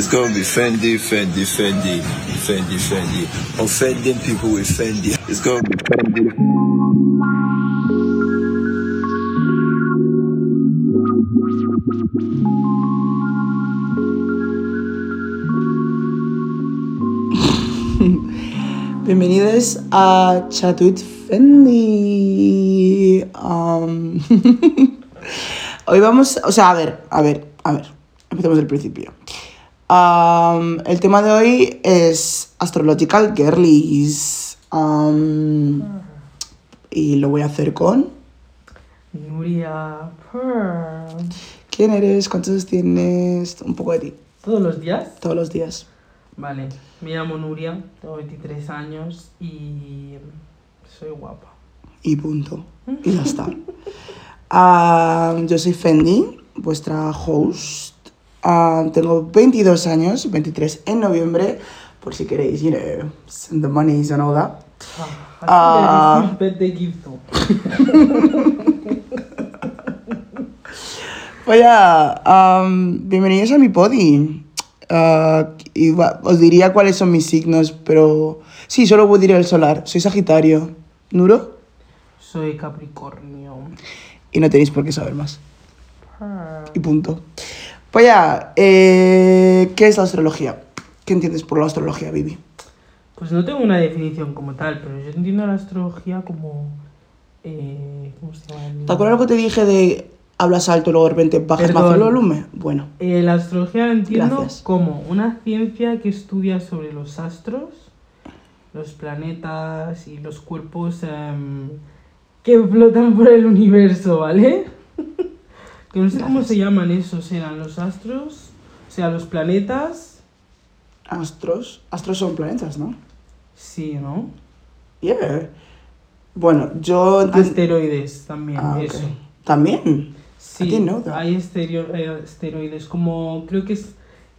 It's gonna be Fendi, Fendi, Fendi, Fendi, Fendi. Offending people with Fendi. It's gonna be Fendi. Bienvenidos a Chatut Fendi. Um, hoy vamos, o sea, a ver, a ver, a ver, empecemos del principio. Um, el tema de hoy es Astrological Girlies. Um, y lo voy a hacer con... Nuria Pearl. ¿Quién eres? ¿Cuántos años tienes? Un poco de ti, ¿Todos los días? todos los días. Vale, me llamo Nuria, tengo 23 años y soy guapa. y punto. Y ya está. Yo soy Fendi, vuestra host. Ah, tengo 22 años, 23 en noviembre, por si queréis, you know, send the monies and all that. Ah, am, bienvenidos a mi podi. Ah, y va- os diría cuáles son mis signos, pero sí, solo voy a decir el solar. Soy Sagitario. ¿Nuro? Soy Capricornio. Y no tenéis por qué saber más. Y punto. Pues ya, eh, ¿qué es la astrología? ¿Qué entiendes por la astrología, Vivi? Pues no tengo una definición como tal, pero yo entiendo la astrología como... eh, ¿Cómo se llama? ¿Te acuerdas lo que te dije de hablas alto y luego de repente bajas más el Perdón. volumen? Bueno, Eh, la astrología la entiendo Gracias. como una ciencia que estudia sobre los astros, los planetas y los cuerpos em, que flotan por el universo, ¿vale? que no sé cómo se llaman esos, eran los astros, o sea, los planetas, astros. Astros son planetas, ¿no? sí, ¿no? Yeah. Bueno, yo... Asteroides también, Ah, eso. También. Sí, didn't know that. hay eh, asteroides, como creo que es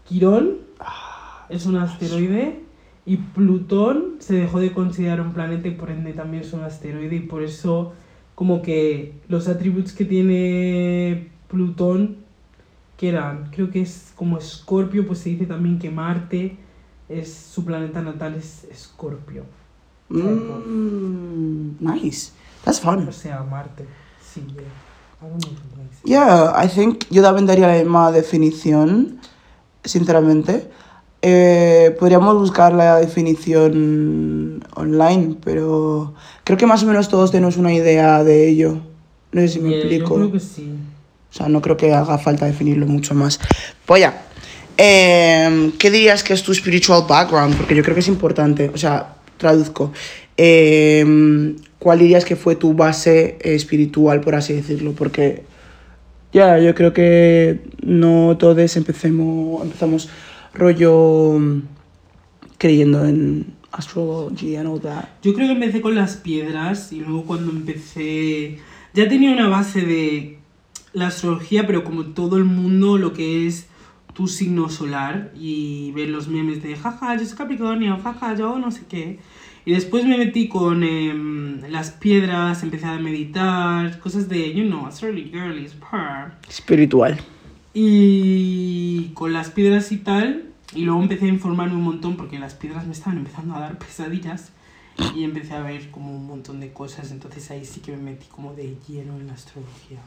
Quirón, Ah, es un asteroide, y Plutón se dejó de considerar un planeta y por ende también es un asteroide, y por eso como que los atributos que tiene Plutón, que eran, creo que es como Escorpio, pues se dice también que Marte es su planeta natal es Escorpio. Mm, nice. That's fun. O sea, Marte. Sí, yeah. I don't know. Yeah, I think yo también daría la misma definición, sinceramente. Eh, podríamos buscar la definición online, pero creo que más o menos todos tenemos una idea de ello. No sé si me Yeah, explico. Yo creo que sí. O sea, no creo que haga falta definirlo mucho más. Pues ya. Eh, ¿Qué dirías que es tu spiritual background? Porque yo creo que es importante. O sea, traduzco. Eh, ¿Cuál dirías que fue tu base espiritual, por así decirlo? Porque ya, yo creo que no todos empecemos, empezamos rollo mm, creyendo en astrology and all that. Yo creo que empecé con las piedras y luego cuando empecé ya tenía una base de la astrología, pero como todo el mundo lo que es tu signo solar y ver los memes de jaja, yo soy Capricornio, jaja, yo no sé qué. Y después me metí con em, las piedras, empecé a meditar, cosas de, you know, astrology girlies, purr. Espiritual. Y con las piedras y tal, y luego empecé a informarme un montón porque las piedras me estaban empezando a dar pesadillas y empecé a ver como un montón de cosas, entonces ahí sí que me metí como de lleno en la astrología.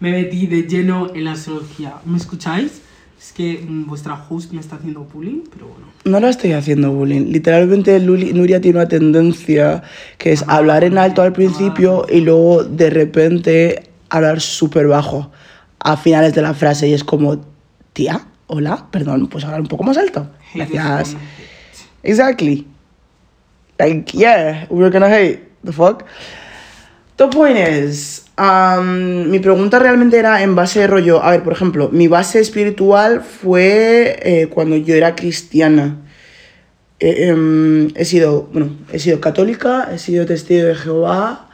Me metí de lleno en la astrología. ¿Me escucháis? Es que mm, vuestra host me está haciendo bullying, pero bueno. No la estoy haciendo bullying. Literalmente Luli- Nuria tiene una tendencia que es hablar en alto al principio y luego de repente hablar súper bajo a finales de la frase y es como, tía, hola, perdón, ¿puedes hablar un poco más alto? Gracias. Exactly. Like, yeah, we're gonna hate. The fuck? The point is, um, mi pregunta realmente era en base de rollo. A ver, por ejemplo, mi base espiritual fue eh, cuando yo era cristiana. Eh, em, he sido, bueno, he sido católica, he sido testigo de Jehová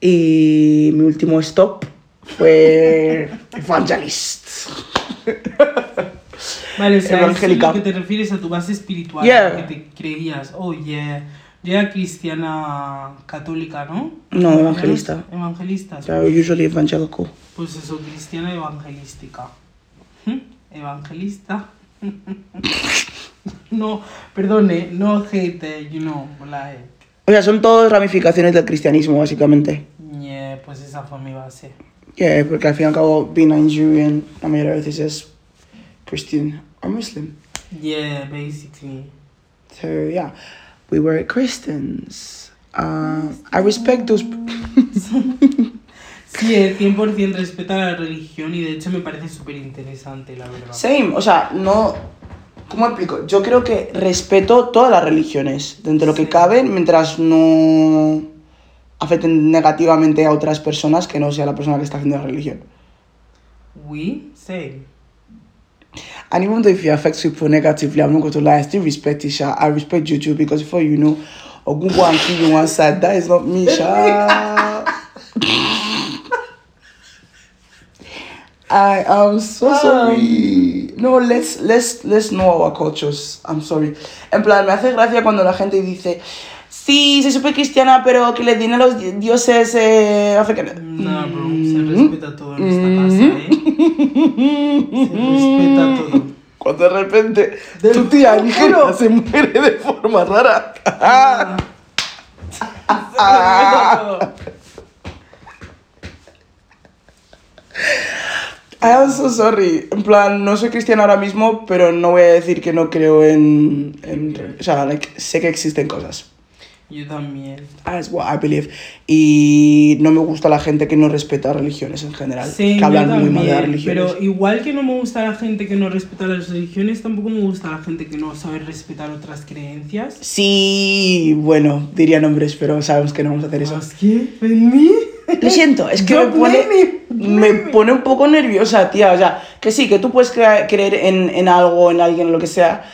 y mi último stop fue evangelist. Vale, o sea, eso es Evangélica. lo que te refieres a tu base espiritual, Yeah. que te creías, oh yeah, yo era cristiana católica, ¿no? No, evangelista. Evangelista, sí. So usually evangelical. Pues eso, cristiana evangelística. Evangelista. No, perdone, no hate, you know, like, O sea, son todas ramificaciones del cristianismo, básicamente. yeah, pues esa fue mi base. Yeah, porque al fin y al cabo, being Nigerian, la mayoría de veces es Christian or Muslim. Yeah, basically. So, yeah, we were Christians. Uh, I respect those... Sí, eh, 100% respeta la religión y de hecho me parece súper interesante, la verdad. Same, o sea, no... ¿Cómo explico? Yo creo que respeto todas las religiones, dentro de lo que Sí. cabe, mientras no afecten negativamente a otras personas que no sea la persona que está haciendo la religión. We say. And even though if you affect people negatively, I'm not going to lie, I still respect Isha. I respect Juju because before you know, Ogunbo and kill you one side, that is not me, Sha. I am so sorry. No, let's, let's, let's know our cultures. I'm sorry. En plan, me hace gracia cuando la gente dice, sí, soy súper cristiana, pero que le den a los di- dioses eh, africanos. No, bro, se respeta todo en esta casa, ¿eh? Se de repente Te tu tía. Nigeria se muere de forma rara. Ah. Se respeta todo. I am so sorry. En plan, no soy cristiana ahora mismo, pero no voy a decir que no creo en. en o sea, like, sé que existen cosas. Yo también. That's what I believe. Y no me gusta la gente que no respeta religiones en general. Sí, que hablan muy mal de las también, religiones. Pero igual que no me gusta la gente que no respeta las religiones, tampoco me gusta la gente que no sabe respetar otras creencias. Sí, bueno, diría nombres, pero sabemos que no vamos a hacer eso. ¿Más qué? ¿Vení? Lo siento, es que me pone, me, pone un poco nerviosa, tía. O sea, que sí, que tú puedes creer en, en algo, en alguien, lo que sea,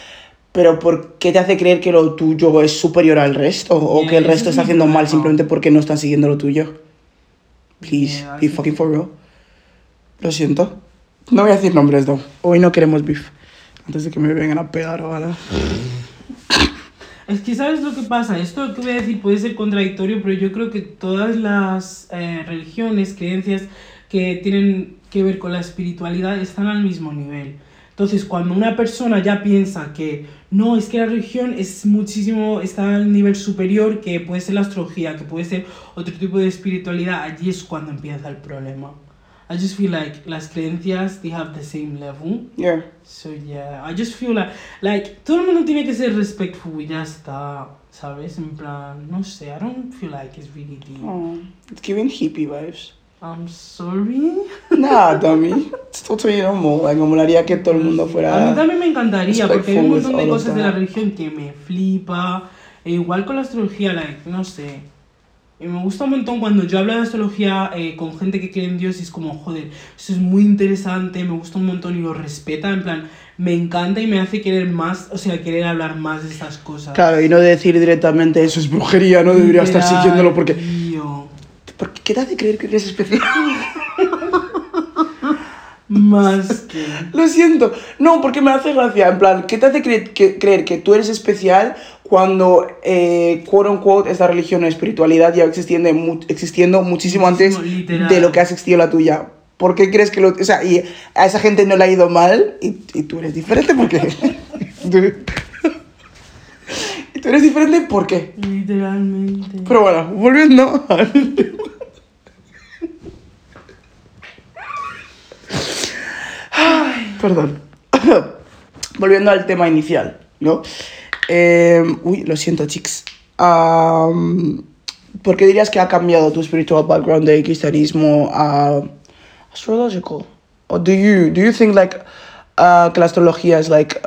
pero ¿por qué te hace creer que lo tuyo es superior al resto? O Yeah, que el resto es está haciendo mal simplemente porque no están siguiendo lo tuyo? Please, Yeah, be fucking for real. Lo siento. No voy a decir nombres, no. Hoy no queremos beef. Antes de que me vengan a pegar o algo. Es que sabes lo que pasa, esto que voy a decir puede ser contradictorio, pero yo creo que todas las eh, religiones, creencias que tienen que ver con la espiritualidad están al mismo nivel. Entonces, cuando una persona ya piensa que no, es que la religión es muchísimo, está al nivel superior, que puede ser la astrología, que puede ser otro tipo de espiritualidad, allí es cuando empieza el problema. I just feel like las creencias, they have the same level. Yeah. So yeah, I just feel like, like, todo el mundo tiene que ser respectful y ya está, ¿sabes? En plan, no sé, I don't feel like it's really deep. Oh, it's giving hippie vibes. I'm sorry. Nah, dummy. It's totally normal. Me molaría que todo el mundo fuera... A mí también me encantaría, porque hay un montón de cosas de la that. religión que me flipa. E igual con la astrología, like, no sé. Y me gusta un montón cuando yo hablo de astrología eh, con gente que cree en Dios y es como, joder, eso es muy interesante, me gusta un montón y lo respeta, en plan, me encanta y me hace querer más, o sea, querer hablar más de estas cosas. Claro, y no decir directamente eso es brujería, no debería estar siguiéndolo porque... tío. ¿Por qué te hace creer que eres especial? Más que... Lo siento. No, porque me hace gracia. En plan, ¿qué te hace cre- que- creer que tú eres especial cuando, eh, quote unquote, esta religión o espiritualidad ya existiendo, mu- existiendo muchísimo antes Muchísimo, literal. de lo que ha existido la tuya? ¿Por qué crees que lo.? O sea, y a esa gente no le ha ido mal y, y tú eres diferente porque. y tú eres diferente ¿por qué? Literalmente. Pero bueno, volviendo al tema. Ay, Perdón. volviendo al tema inicial, ¿no? Eh, uy, lo siento, chicos. Am, ¿Por qué dirías que ha cambiado tu spiritual background de cristianismo a astrological? Or do you, do you think like, uh, que la astrología es like,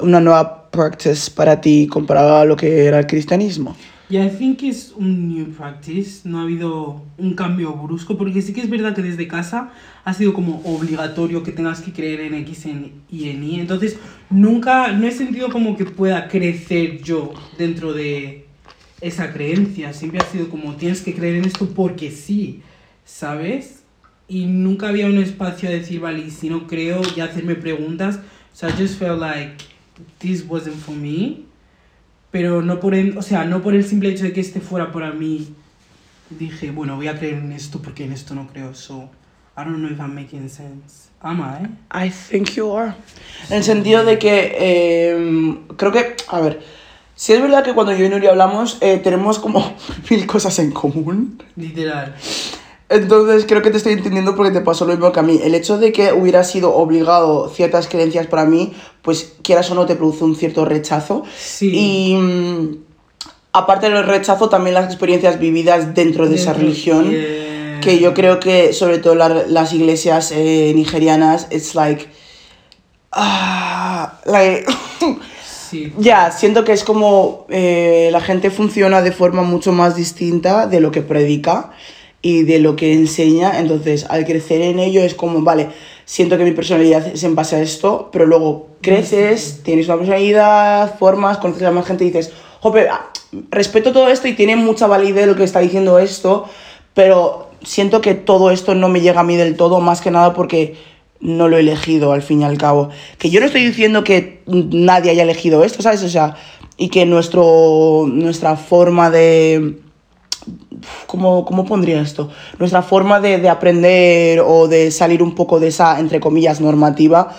una nueva practice para ti comparada a lo que era el cristianismo? Yeah, I think es un new practice. No ha habido un cambio brusco, porque sí que es verdad que desde casa ha sido como obligatorio que tengas que creer en X y en Y. Entonces, nunca, no he sentido como que pueda crecer yo dentro de esa creencia. Siempre ha sido como tienes que creer en esto porque sí, ¿sabes? Y nunca había un espacio a decir, vale, y si no creo, y hacerme preguntas. So I just felt like this wasn't for me pero no por el, o sea, no por el simple hecho de que este fuera para mí. Dije, bueno, voy a creer en esto porque en esto no creo. So, I don't know if I'm making sense. Am I? I think you are. En el sentido de que eh, creo que, a ver, si es verdad que cuando yo y Nuria hablamos eh, tenemos como mil cosas en común. Literal. Entonces creo que te estoy entendiendo porque te pasó lo mismo que a mí. El hecho de que hubiera sido obligado ciertas creencias para mí, pues quieras o no te produce un cierto rechazo. Sí. Y mm, aparte del rechazo, también las experiencias vividas dentro de esa religión. yeah. Que yo creo que, sobre todo la- las iglesias eh, nigerianas, it's like. Ah, like. Sí. Ya, siento que es como eh, la gente funciona de forma mucho más distinta de lo que predica y de lo que enseña. Entonces, al crecer en ello es como, vale, siento que mi personalidad es en base a esto, pero luego creces, tienes una personalidad, formas, conoces a más gente y dices, jope, ah, respeto todo esto y tiene mucha validez lo que está diciendo esto, pero siento que todo esto no me llega a mí del todo, más que nada porque no lo he elegido al fin y al cabo. Que yo no estoy diciendo que nadie haya elegido esto, ¿sabes? O sea, y que nuestro, nuestra forma de... ¿Cómo, cómo pondría esto? Nuestra forma de, de aprender o de salir un poco de esa, entre comillas, normativa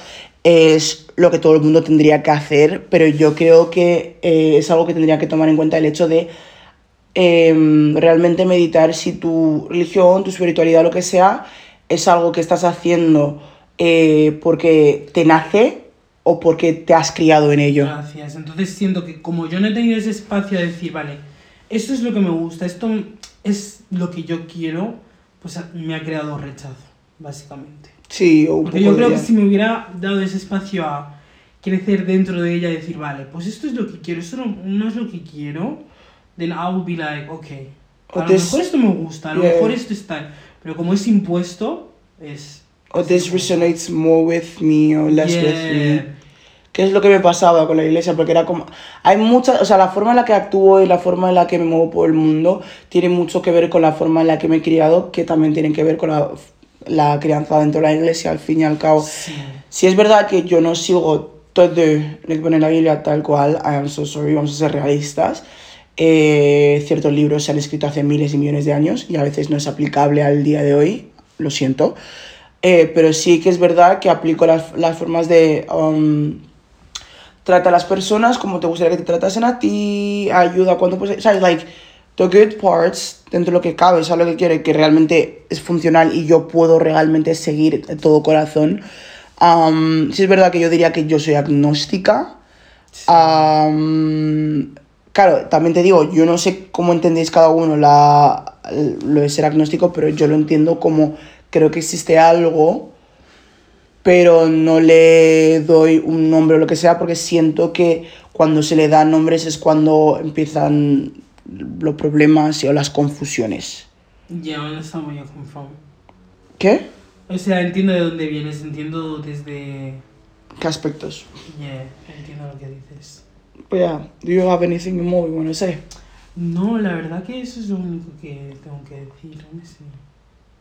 es lo que todo el mundo tendría que hacer, pero yo creo que eh, es algo que tendría que tomar en cuenta el hecho de em, realmente meditar si tu religión, tu espiritualidad, lo que sea, es algo que estás haciendo eh, porque te nace o porque te has criado en ello. Gracias. Entonces siento que como yo no he tenido ese espacio de decir, vale, esto es lo que me gusta, esto es lo que yo quiero, pues me ha creado rechazo, básicamente. Sí, o un Porque poco yo creo que si me hubiera dado ese espacio a crecer dentro de ella y decir, vale, pues esto es lo que quiero, esto no, no es lo que quiero, then I would be like, ok, a O lo this- mejor esto me gusta, a lo Yeah. mejor esto está, pero como es impuesto, es... O this resonates more with me o less with me. Que es lo que me pasaba con la iglesia, porque era como... Hay muchas, o sea, la forma en la que actúo y la forma en la que me muevo por el mundo tiene mucho que ver con la forma en la que me he criado, que también tiene que ver con la, la crianza dentro de la iglesia, al fin y al cabo. Sí. Si es verdad que yo no sigo todo lo que pone en la Biblia tal cual, I am so sorry, vamos a ser realistas. Eh, ciertos libros se han escrito hace miles y millones de años y a veces no es aplicable al día de hoy, lo siento. Eh, pero sí que es verdad que aplico las, las formas de... um, trata a las personas como te gustaría que te tratasen a ti, ayuda cuando pues, ¿sabes? Like, the good parts, dentro de lo que cabe, ¿sabes lo que quiere? Que realmente es funcional y yo puedo realmente seguir de todo corazón. Um, sí es verdad que yo diría que yo soy agnóstica. Um, claro, también te digo, yo no sé cómo entendéis cada uno la, lo de ser agnóstico, pero yo lo entiendo como creo que existe algo pero no le doy un nombre o lo que sea porque siento que cuando se le dan nombres es cuando empiezan los problemas o las confusiones. Yeah, understand where you're coming from. ¿Qué? O sea, entiendo de dónde vienes, entiendo desde... ¿Qué aspectos? Yeah, entiendo lo que dices. Pues ya, do you have anything more you want to say? No, la verdad que eso es lo único que tengo que decir. no sé.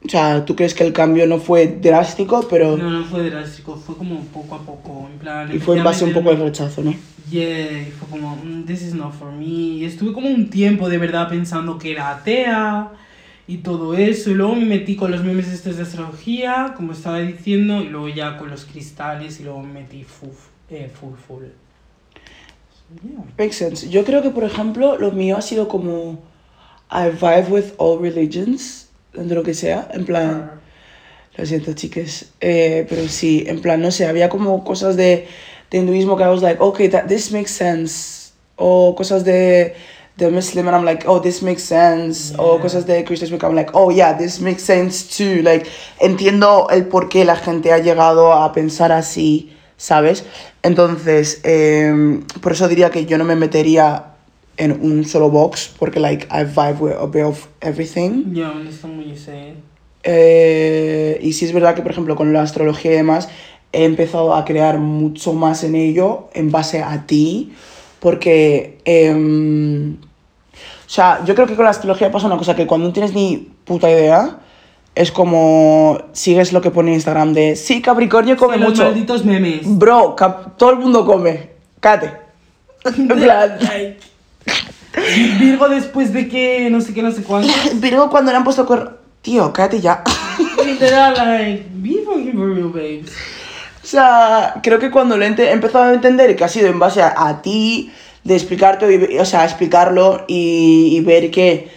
O sea, ¿tú crees que el cambio no fue drástico, pero... No, no fue drástico, fue como poco a poco, en plan... y fue en base un poco al rechazo, ¿no? Yeah, y fue como, "Mm, this is not for me. Y estuve como un tiempo de verdad pensando que era atea y todo eso. Y luego me metí con los memes estos de astrología, como estaba diciendo, y luego ya con los cristales y luego me metí full, eh, full, full. Yeah. Makes sense. Yo creo que, por ejemplo, lo mío ha sido como... I vibe with all religions, de lo que sea, en plan... Lo siento, chiques. Eh, pero sí, en plan, no sé, había como cosas de, de hinduismo que I was like, okay, that, this makes sense. O cosas de, de Muslim and I'm like, oh, this makes sense. O Yeah. cosas de cristianismo que I'm like, oh, yeah, this makes sense too. Like, entiendo el por qué la gente ha llegado a pensar así, ¿sabes? Entonces, em, por eso diría que yo no me metería en un solo box, porque, like, I vibe with a bit of everything. Yeah, I understand what you're saying. Eh, y sí es verdad que, por ejemplo, con la astrología y demás, he empezado a crear mucho más en ello en base a ti, porque, em, o sea, yo creo que con la astrología pasa una cosa, que cuando no tienes ni puta idea, es como sigues lo que pone Instagram de, sí, Capricornio come Sí, los mucho. malditos memes. Bro, cap- todo el mundo come, cállate. En plan, Virgo después de que no sé qué, no sé cuánto. Virgo cuando le han puesto cor- Tío, cállate ya. Literal, like, be fucking for real, babes. O sea, creo que cuando lo he empezado a entender que ha sido en base a, a ti, de explicarte, o sea, explicarlo y, y ver que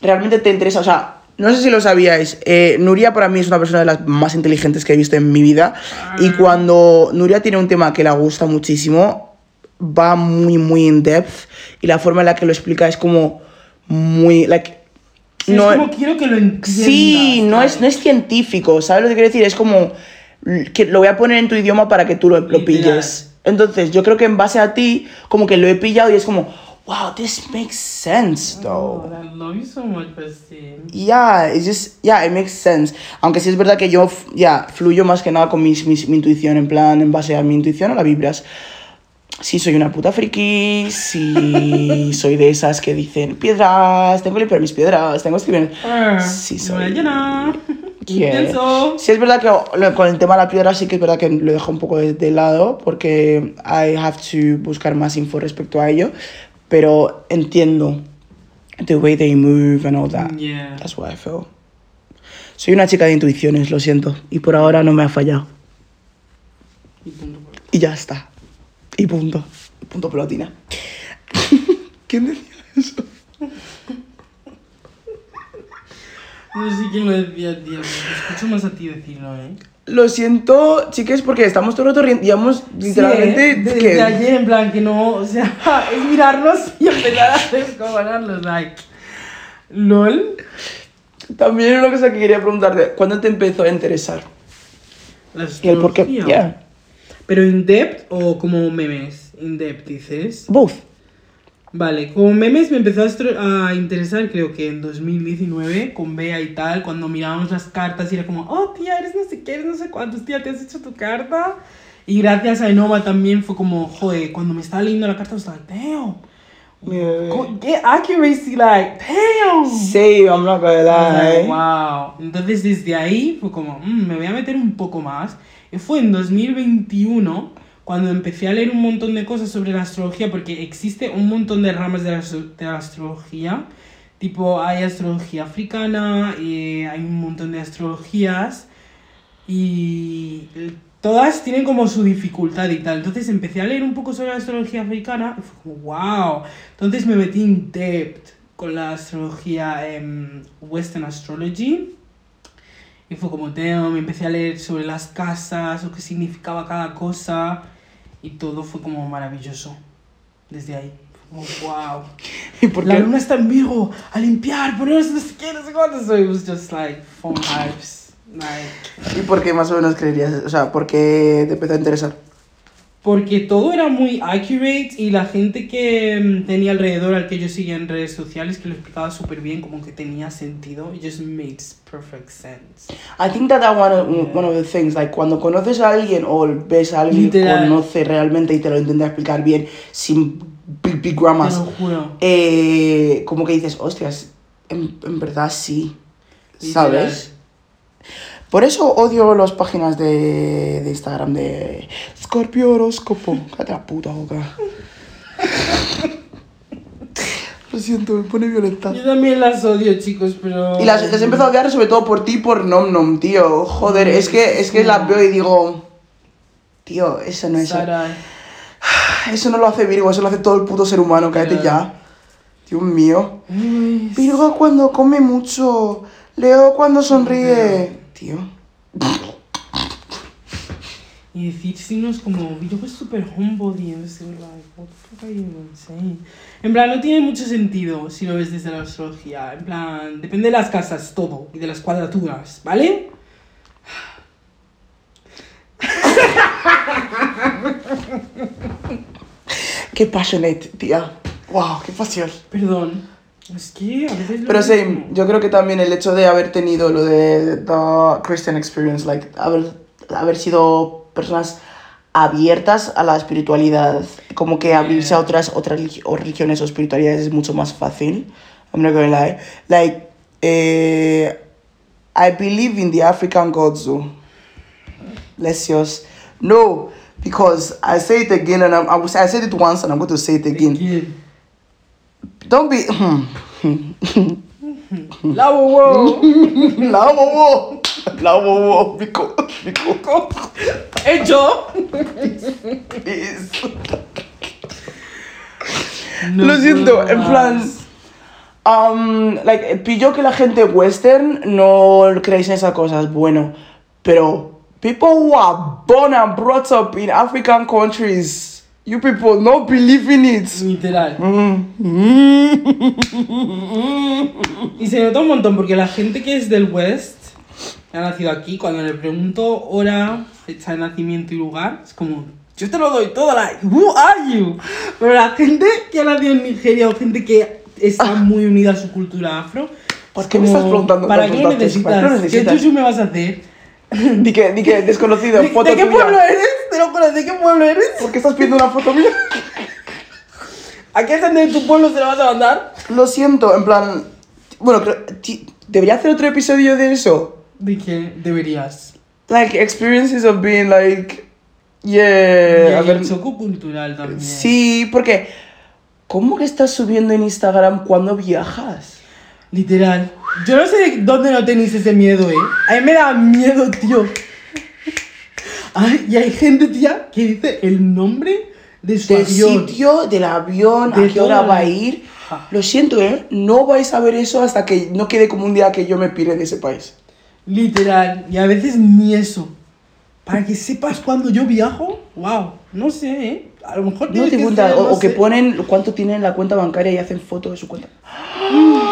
realmente te interesa. O sea, no sé si lo sabíais, eh, Nuria para mí es una persona de las más inteligentes que he visto en mi vida. Y cuando Nuria tiene un tema que le gusta muchísimo, va muy, muy in depth. Y la forma en la que lo explica es como muy. Like, Sí, no es como quiero que lo entiendas. Sí, no es, no es científico, ¿sabes lo que quiero decir? Es como que lo voy a poner en tu idioma para que tú lo, lo pilles. Entonces, yo creo que en base a ti, como que lo he pillado y es como, wow, this makes sense, Oh, though. I love you so much, bestie. Yeah, it's just, yeah, it makes sense. Aunque sí es verdad que yo, ya, fluyo más que nada con mis, mis- mi intuición, en plan, en base a mi intuición o la vibras. Si soy una puta friki, si soy de esas que dicen piedras, tengo que limpiar mis piedras, tengo que escribir. Sí, no soy. Sí, es verdad que con el tema de la piedra sí que es verdad que lo dejo un poco de, de lado porque I have to buscar más info respecto a ello, pero entiendo the way they move and all that. Yeah. That's what I feel. Soy una chica de intuiciones, lo siento, y por ahora no me ha fallado. Y ya está. Y punto. Punto pelotina. ¿Quién decía eso? No sé quién lo decía, tío. Te escucho más a ti decirlo, ¿eh? Lo siento, chicas, porque estamos todo el rato riendo. Llevamos literalmente. Sí, ¿eh? Desde ¿qué? ayer, en plan, que no. O sea, es mirarnos y empezar a descojonarnos, like. LOL. También una cosa que quería preguntarte, ¿cuándo te empezó a interesar? La ¿Y el por qué? Yeah, ¿Pero in depth o como memes? In depth, dices. both. Vale, como memes me empezó a, a interesar creo que en 2019 con Bea y tal, cuando mirábamos las cartas y era como, oh tía, eres no sé qué, eres no sé cuántos, tía, te has hecho tu carta. Y gracias a Enova también fue como, joder, cuando me estaba leyendo la carta, estaba like, damn. Yeah. accuracy, like, damn. Sí, I'm not gonna was like, lie. wow. Entonces desde ahí fue como, "Mm, me voy a meter un poco más. Y fue en 2021 cuando empecé a leer un montón de cosas sobre la astrología, porque existe un montón de ramas de la, de la astrología. Tipo, hay astrología africana, y hay un montón de astrologías. Y todas tienen como su dificultad y tal. Entonces empecé a leer un poco sobre la astrología africana y fue como, wow. Entonces me metí en depth con la astrología em, Western Astrology. Y fue como, damn, me empecé a leer sobre las casas, lo que significaba cada cosa. Y todo fue como maravilloso. Desde ahí. Como, wow. ¿Y por La luna está en Virgo, a limpiar, ponerse no sé qué, no sé cuánto. So it was just like fun vibes. Like, ¿Y por qué más o menos creerías? O sea, ¿por qué te empezó a interesar? Porque todo era muy accurate y la gente que mm, tenía alrededor al que yo seguía en redes sociales que lo explicaba súper bien, como que tenía sentido. It just makes perfect sense. I think that that one of, one of the things, like cuando conoces a alguien o ves a alguien que Literal. conoce realmente y te lo intenta explicar bien sin big, big Te grammars, lo juro. eh, como que dices, hostias, en, en verdad sí, ¿sabes? Por eso odio las páginas de, de Instagram de Scorpio horóscopo. Cállate la puta boca. Lo siento, me pone violenta. Yo también las odio, chicos, pero... Y las, las he empezado a odiar sobre todo por ti por Nom Nom, tío. Joder, es que, es que las veo y digo... Tío, eso no es... Sarai. Eso no lo hace Virgo, eso lo hace todo el puto ser humano, cállate Ya. ya. Dios mío. Virgo cuando come mucho. Leo cuando sonríe. Tío. Y decir signos como Virgo es súper homebody, and like, what the fuck are you even saying? En plan, no tiene mucho sentido si lo ves desde la astrología. En plan, depende de las casas, todo, y de las cuadraturas, ¿vale? Qué passionate, tía. Wow, qué pasión. Perdón. Es que a veces Pero sí, mismo. yo creo que también el hecho de haber tenido lo de The Christian Experience, like, haber, haber sido personas abiertas a la espiritualidad, como que abrirse a otras, otras o religiones o espiritualidades es mucho más fácil. I'm not gonna lie. Like, eh, I believe in the African gods, though. Lesios. No, because I say it again and I'm, I, was- I said it once and I'm going to say it again. Again. Don't be. La bobo. La bobo. La bobo. Pico. Pico. Hecho. No Lo siento, en plan. Um, like, pillo que la gente western no creéis en esas cosas, bueno, pero people who are born and brought up in African countries, you people no believe in it. Literal. Mm. Y se nota un montón porque la gente que es del West, ha nacido aquí, cuando le pregunto hora, fecha de nacimiento y lugar, es como, yo te lo doy todo, like, who are you? Pero la gente que ha nacido en Nigeria o gente que está muy unida a su cultura afro, ¿Por qué me como, estás preguntando ¿Para qué lo necesitas? qué chuchu me vas a hacer? Di que, di que desconocido, ¿De, foto de qué tuya. pueblo eres? Te lo juro, ¿de qué pueblo eres? ¿Por qué estás pidiendo una foto mía? ¿A qué gente de tu pueblo se la vas a mandar? Lo siento, en plan. Bueno, creo- debería hacer otro episodio de eso. ¿De qué deberías? Like, experiences of being like. Yeah. y a ver, el choco cultural también. Sí, porque. ¿Cómo que estás subiendo en Instagram cuando viajas? Literal. Yo no sé de dónde no tenéis ese miedo, eh. A mí me da miedo, tío. Ay, y hay gente, tía, que dice el nombre de su Del avión. sitio, del avión, De a qué hora va a ir. Lo siento, ¿eh? No vais a ver eso hasta que no quede como un día que yo me pire de ese país. Literal. Y a veces ni eso. Para que sepas cuando yo viajo, wow. No sé, eh. A lo mejor No te que o, no o que ponen cuánto tienen en la cuenta bancaria y hacen fotos de su cuenta.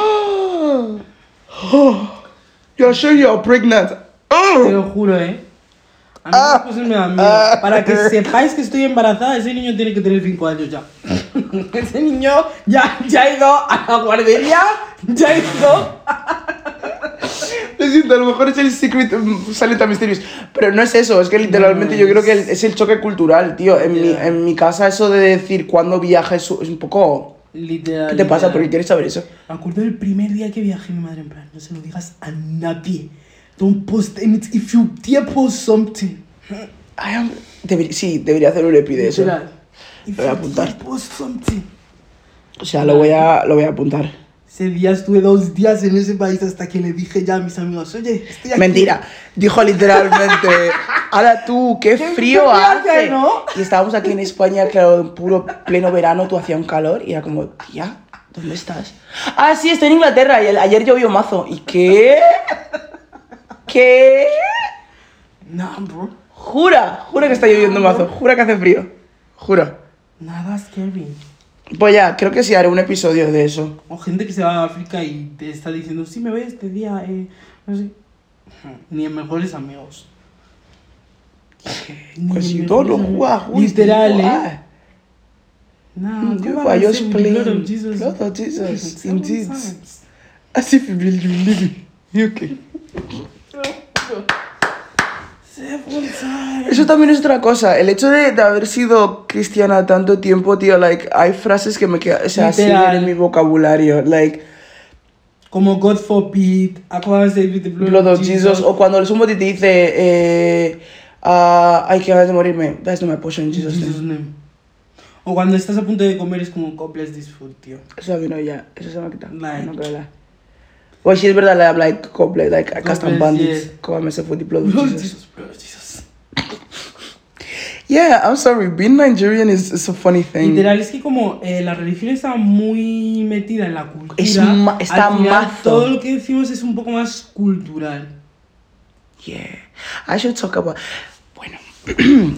You're sure you're pregnant. Te lo juro, eh. A mí cosas me dan miedo. Para que sepáis que estoy embarazada, ese niño tiene que tener 5 años ya. ese niño ya, ya ha ido a la guardería, ya ha ido. Lo siento, a lo mejor es el secret mm, Silent and Mysterious. Pero no es eso, es que literalmente yo creo que es el choque cultural, tío. En, mi, Ya. en mi casa eso de decir cuándo viaja es un poco... Literal. ¿Qué te pasa? literal. ¿Por qué quieres saber eso? Me acuerdo del primer día que viajé, mi madre en plan, no se lo digas a nadie. Don't post anything. If you dare post something. I am- debería- sí, debería hacer un epi de eso. Literal. If Lo voy a apuntar. post something. O sea, lo voy a, lo voy a apuntar. Ese día estuve dos días en ese país hasta que le dije ya a mis amigos, oye, estoy aquí. Mentira, dijo literalmente, ahora tú, qué Qué frío hace. hace, ¿no? Y estábamos aquí en España, claro, en puro pleno verano, tú hacía un calor y era como, tía, ¿dónde estás? Ah, sí, estoy en Inglaterra y el- ayer llovió mazo. ¿Y qué? ¿Qué? Nah, bro. Jura, jura que está lloviendo mazo, jura que hace frío, jura. Nada scary. Pues ya, creo que sí haré un episodio de eso. O gente que se va a África y te está diciendo, sí, me voy este día, eh, no sé. Ni en mejores amigos. Ni Pues who is Literal, eh. Nah, You are just playing. blood of Jesus. Of indeed. As if you believe in. Eso también es otra cosa. El hecho de, de haber sido cristiana tanto tiempo, tío, like, hay frases que me quedan, o sea, siguen en mi vocabulario. Like, Como God forbid, I and save with the blood, blood of Jesus. O cuando el sumo te dice, eh, ay, que de morirme. That's not my portion in Jesus' Jesus name. name. O cuando estás a punto de comer es como, God bless this food, tío. Eso vino ya. Eso se me ha quitado. Like- No O si es verdad, la like, complet, like, acá están bless, bandits. yeah. Cómame ese food y blood of Jesus. Jesus, blood of Jesus. Yeah, I'm sorry. Being Nigerian is, is a funny thing. Literal, es que como eh, la religión está muy metida en la cultura, Es está al final mazo. todo lo que decimos es un poco más cultural. Yeah. I should talk about. Bueno,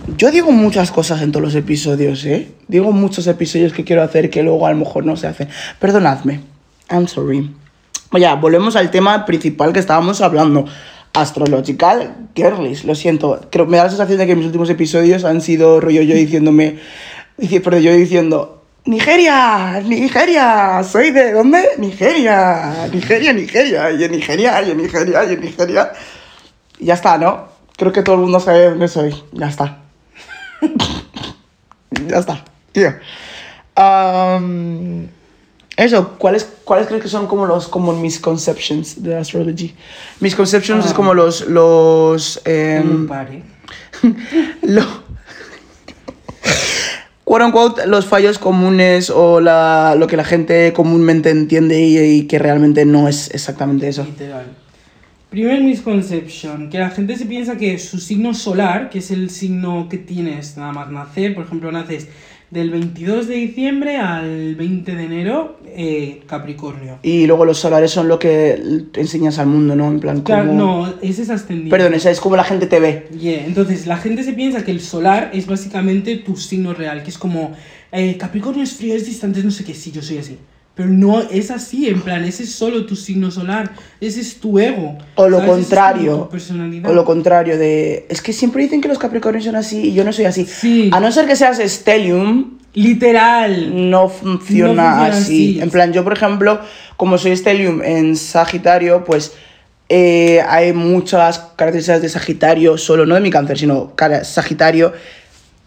yo digo muchas cosas en todos los episodios, ¿eh? Digo muchos episodios que quiero hacer que luego a lo mejor no se hacen. Perdonadme. I'm sorry. Oye, volvemos al tema principal que estábamos hablando. Astrological Girlies, lo siento. Creo, me da la sensación de que mis últimos episodios han sido rollo yo diciéndome. dici- Perdón, yo diciendo. Nigeria, Nigeria, soy de dónde? Nigeria, Nigeria, Nigeria, y en Nigeria, y en Nigeria, y en Nigeria. Y ya está, ¿no? Creo que todo el mundo sabe dónde soy. Ya está. ya está, tío. Am, eso, ¿cuáles, ¿cuáles crees que son como los como misconceptions de astrology? Misconceptions es Ah. como los... los Un pare. lo- quote unquote, los fallos comunes o la, lo que la gente comúnmente entiende y, y que realmente no es exactamente eso. Literal. Primer misconception, que la gente se piensa que su signo solar, que es el signo que tienes nada más nacer, por ejemplo, naces del 22 de diciembre al 20 de enero, eh, Capricornio. Y luego los solares son lo que enseñas al mundo, ¿no? En plan, Claro, como... no, ese es ascendiente. Perdón, esa es como la gente te ve. Yeah, Entonces, la gente se piensa que el solar es básicamente tu signo real, que es como eh, Capricornio es frío, es distante, no sé qué, sí, yo soy así. Pero no es así, en plan, ese es solo tu signo solar, ese es tu ego. O lo contrario. O lo contrario de... Es que siempre dicen que los capricornios son así y yo no soy así. Sí. A no ser que seas Stellium, Literal. no funciona, No funciona así. así. En plan, yo por ejemplo, como soy Stellium en Sagitario, pues eh, hay muchas características de Sagitario, solo no de mi cáncer, sino Sagitario,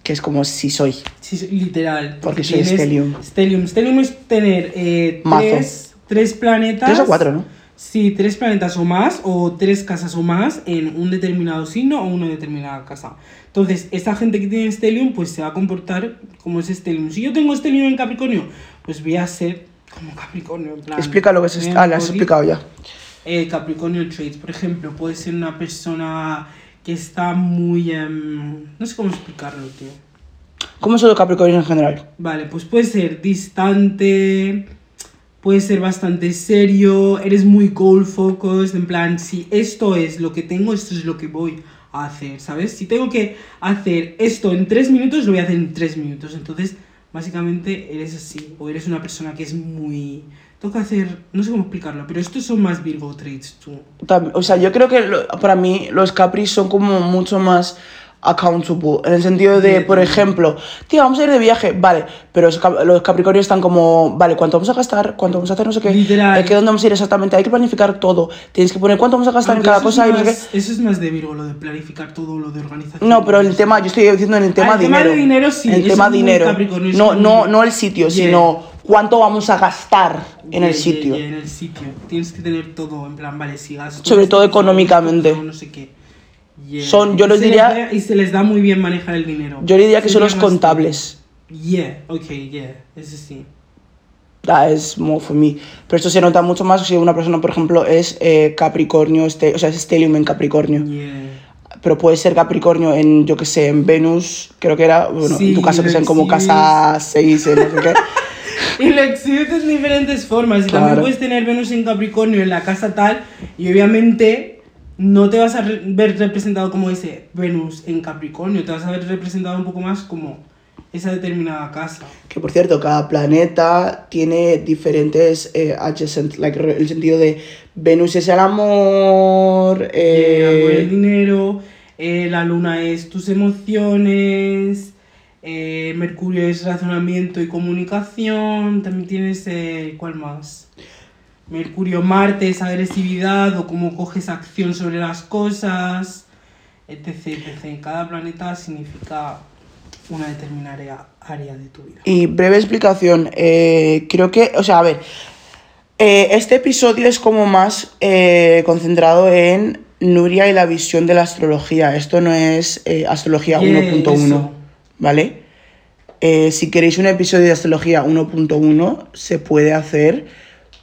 que es como si soy. Sí, literal. Porque soy Stellium. Stellium. Stellium es tener eh, tres, tres planetas. Tres o cuatro, ¿no? Sí, tres planetas o más, o tres casas o más en un determinado signo o una determinada casa. Entonces, esta gente que tiene Stellium, pues se va a comportar como es Stellium. Si yo tengo Stellium en Capricornio, pues voy a ser como Capricornio. En plan, Explica lo que es... Ah, le has explicado ya. eh, Capricornio traits, por ejemplo, puede ser una persona que está muy... em, no sé cómo explicarlo, tío. ¿Cómo son los capricornios en general? Vale, pues puede ser distante, puede ser bastante serio, eres muy goal focused, en plan, si esto es lo que tengo, esto es lo que voy a hacer, ¿sabes? Si tengo que hacer esto en tres minutos, lo voy a hacer en tres minutos. Entonces, básicamente eres así, o eres una persona que es muy... Tengo que hacer, no sé cómo explicarlo, pero estos son más Virgo traits, tú. O sea, yo creo que lo- para mí los capris son como mucho más accountable. En el sentido de, por ejemplo, tío, vamos a ir de viaje. Vale, pero los, cap- los capricornios están como, vale, ¿cuánto vamos a gastar? ¿Cuánto vamos a hacer? No sé qué. Literal. ¿qué dónde vamos a ir exactamente? Hay que planificar todo. Tienes que poner cuánto vamos a gastar Aunque en cada cosa y no sé más- qué. Eso es más de Virgo, lo de planificar todo, lo de organización. No, pero el tema, yo estoy diciendo en el tema el tema dinero. de dinero sí, el tema dinero. No, no, no el sitio, Yeah. sino cuánto vamos a gastar en el sitio. en el sitio. Tienes que tener todo, en plan, vale, si gasto. Sobre todo económicamente. No sé qué. Yeah. Son- yo les se diría- da- y se les da muy bien manejar el dinero. Yo diría que son Sería los contables. Yeah, ok, yeah, ese sí. That is more for me. Pero esto se nota mucho más si una persona, por ejemplo, es eh, Capricornio, este, o sea, es Stellium en Capricornio. Yeah. Pero puede ser Capricornio en, yo que sé, en Venus, creo que era, bueno, Sí, en tu caso que sean como casa 6, no sé qué. Y lo exhibes de diferentes formas. Y Claro. también puedes tener Venus en Capricornio en la casa tal. Y obviamente no te vas a re- ver representado como ese Venus en Capricornio. Te vas a ver representado un poco más como esa determinada casa. Que por cierto, cada planeta tiene diferentes eh, adjacent, like, el sentido de Venus es el amor, Eh, amor, el dinero, eh, la luna es tus emociones, eh, Mercurio es razonamiento y comunicación, también tienes, eh, ¿cuál más? Mercurio, Marte es agresividad o cómo coges acción sobre las cosas, etc, etc. Cada planeta significa una determinada área, de tu vida. Y breve explicación, eh, creo que, o sea, a ver, este episodio es como más concentrado en Nuria y la visión de la astrología. Esto no es astrología Yeah, 1.1, eso. ¿Vale? Eh, si queréis un episodio de astrología 1.1, se puede hacer,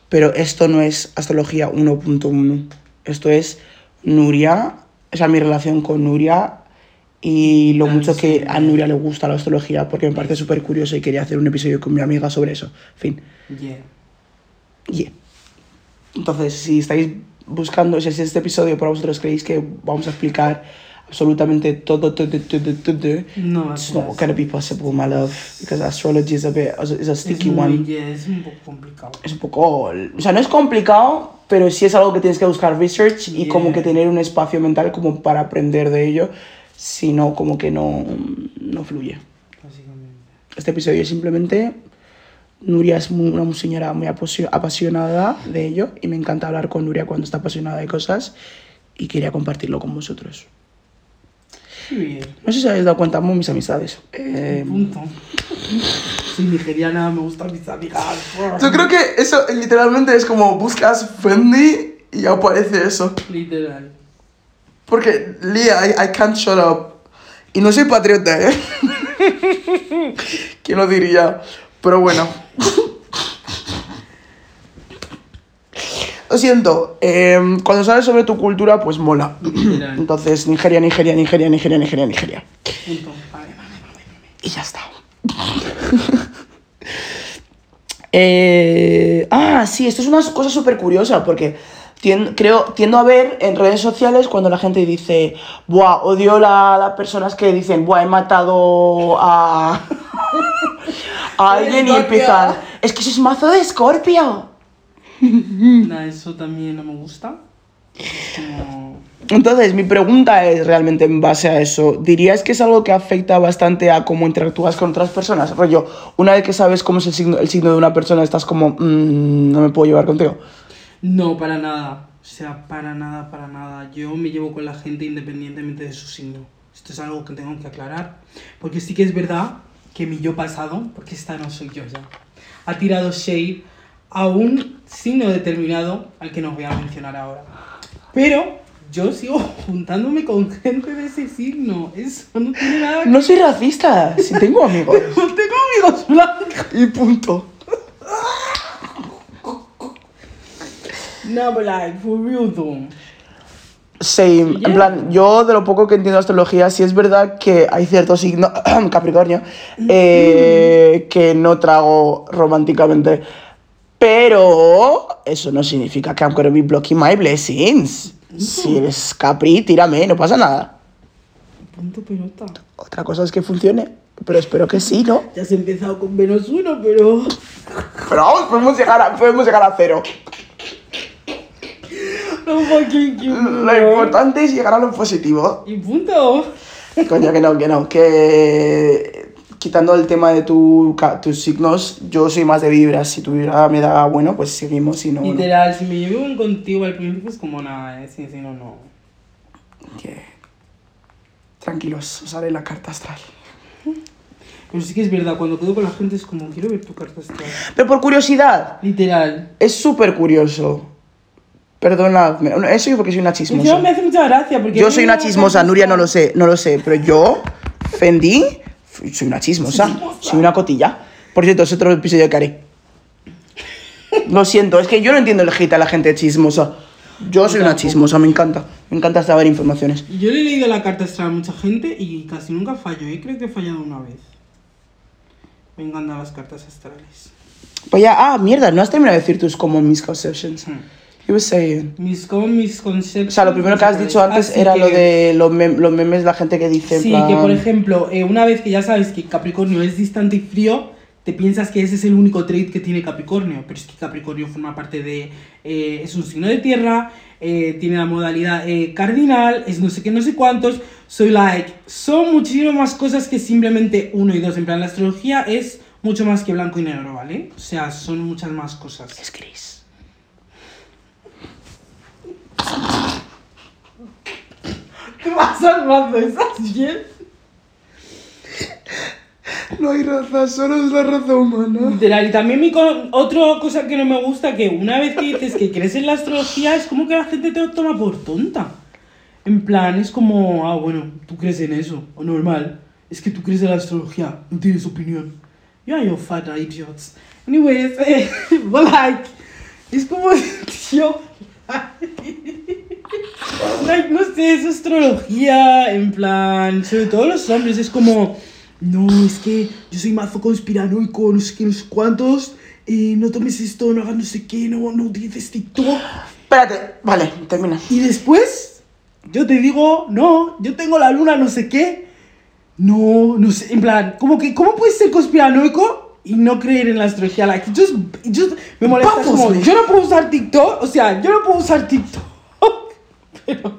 pero esto no es astrología 1.1. Esto es Nuria, o sea, mi relación con Nuria y lo Claro, mucho sí. que a Nuria le gusta la astrología, porque me parece súper curioso y quería hacer un episodio con mi amiga sobre eso. Fin. Yeah. Yeah. Entonces, si estáis buscando, si este episodio para vosotros creéis que vamos a explicar absolutamente todo, todo, todo, todo, No, it's not gonna be possible, my love, because astrology is a bit, is a es, sticky muy- one. yeah, es un poco complicado. Es un poco, o sea, no es complicado, pero sí es algo que tienes que buscar research y como que tener un espacio mental como para aprender de ello, si no, como que no, no fluye. Básicamente. Este episodio es simplemente Nuria es muy- una señora muy apasio- apasionada de ello y me encanta hablar con Nuria cuando está apasionada de cosas y quería compartirlo con vosotros. Qué bien. No sé si habéis dado cuenta, amo mis amistades. Eh, Punto. Soy nigeriana, me gustan mis amigas. yo creo que eso literalmente es como buscas friendly y aparece eso. Literal. Porque, Lia, I, I can't shut up. Y no soy patriota, ¿eh? ¿Quién lo diría? Pero bueno. Lo siento, em, cuando sabes sobre tu cultura, pues mola. Literal. Entonces, Nigeria, Nigeria, Nigeria, Nigeria, Nigeria, Nigeria. Punto. Vale, vale, vale, vale. Y ya está. Eh, ah, sí, esto es una cosa súper curiosa porque tien- creo, tiendo a ver en redes sociales cuando la gente dice, buah, odio la- las personas que dicen, buah, he matado a, a alguien y Escorpio. empiezan, es que eso es mazo de Scorpio. Nada, eso también no me gusta. Entonces, mi pregunta es realmente en base a eso. ¿Dirías que es algo que afecta bastante a cómo interactúas con otras personas? Rollo, una vez que sabes cómo es el signo, el signo de una persona, estás como, "Mm, no me puedo llevar contigo. No, para nada. O sea, para nada, para nada. Yo me llevo con la gente independientemente de su signo. Esto es algo que tengo que aclarar. Porque sí que es verdad que mi yo pasado, porque esta no soy yo ya, ha tirado shade a un signo determinado al que no voy a mencionar ahora. Pero yo sigo juntándome con gente de ese signo. Eso no tiene nada que No soy racista, si tengo amigos. Tengo amigos blancos. y punto. No, but like, for real though. Same. Yeah. En plan, yo de lo poco que entiendo de astrología, sí es verdad que hay ciertos signos, Capricornio, eh, que no trago románticamente. Pero eso no significa que I'm gonna be blocking my blessings. Si eres Capri, tírame, no pasa nada. Punto pelota. Otra cosa es que funcione, pero espero que sí, ¿no? Ya has empezado con menos uno, pero. Pero vamos, podemos llegar a, podemos llegar a cero. No fucking. Lo importante es llegar a lo positivo. Y punto. Coño, que no, que no. Que quitando el tema de tu, tus signos, yo soy más de vibras. Si tu vibra me da bueno, pues seguimos. Si no, no. Literal, si me llevo bien contigo al principio es como nada, eh. Sí, sí, no, no. Que- Tranquilos, os haré la carta astral. Pero sí que es verdad, cuando quedo con la gente es como, quiero ver tu carta astral. Pero por curiosidad, Literal. es súper curioso. Perdonadme. no, Eso yo porque soy una Encima me chismosa. hace mucha gracia porque. Yo soy me una chismosa, Nuria no lo sé, no lo sé. Pero yo, Fendi, soy una chismosa. Soy una cotilla. Por cierto, es otro episodio que haré. Lo siento, es que yo no entiendo el hate a la gente chismosa. Yo soy una chismosa, me encanta. Me encanta saber informaciones. Yo le he leído la carta astral a mucha gente y casi nunca fallo, ¿eh? Creo que he fallado una vez. Me encantan las cartas astrales. Pues ya, ah, mierda, no has terminado de decir tus common misconceptions. Hmm. You were saying. Mis, como mis conceptos. O sea, lo primero que has dicho antes Así era lo de los, mem- los memes, la gente que dice. Sí, plan- que por ejemplo, eh, una vez que ya sabes que Capricornio es distante y frío, te piensas que ese es el único trait que tiene Capricornio. Pero es que Capricornio forma parte de. eh, es un signo de tierra, eh, tiene la modalidad eh, cardinal, es no sé qué, no sé cuántos. Soy like. Son muchísimas más cosas que simplemente uno y dos. En plan, la astrología es mucho más que blanco y negro, ¿vale? O sea, son muchas más cosas. Es gris. ¿Qué vas armando? ¿Estás bien? No hay raza, solo es la raza humana. Literal, y también mi co- otra cosa que no me gusta, que una vez que dices que crees en la astrología, es como que la gente te toma por tonta. En plan, es como, ah, bueno, tú crees en eso, o normal. Es que tú crees en la astrología, no tienes opinión. Ya, yo fat idiots. Anyways, eh, but like, es como, tío, like, no sé, es astrología, en plan, sobre todo los hombres, es como, no, es que yo soy mazo conspiranoico, no sé qué, no sé cuántos, y no tomes esto, no hagas no sé qué, no, no utilices TikTok. Espérate, vale, termina. Y después, yo te digo, no, yo tengo la luna, no sé qué. No, no sé, en plan, como que, ¿cómo puedes ser conspiranoico y no creer en la astrología? Like, it just, it just me molesta. es como, yo no puedo usar TikTok, o sea, yo no puedo usar TikTok, pero,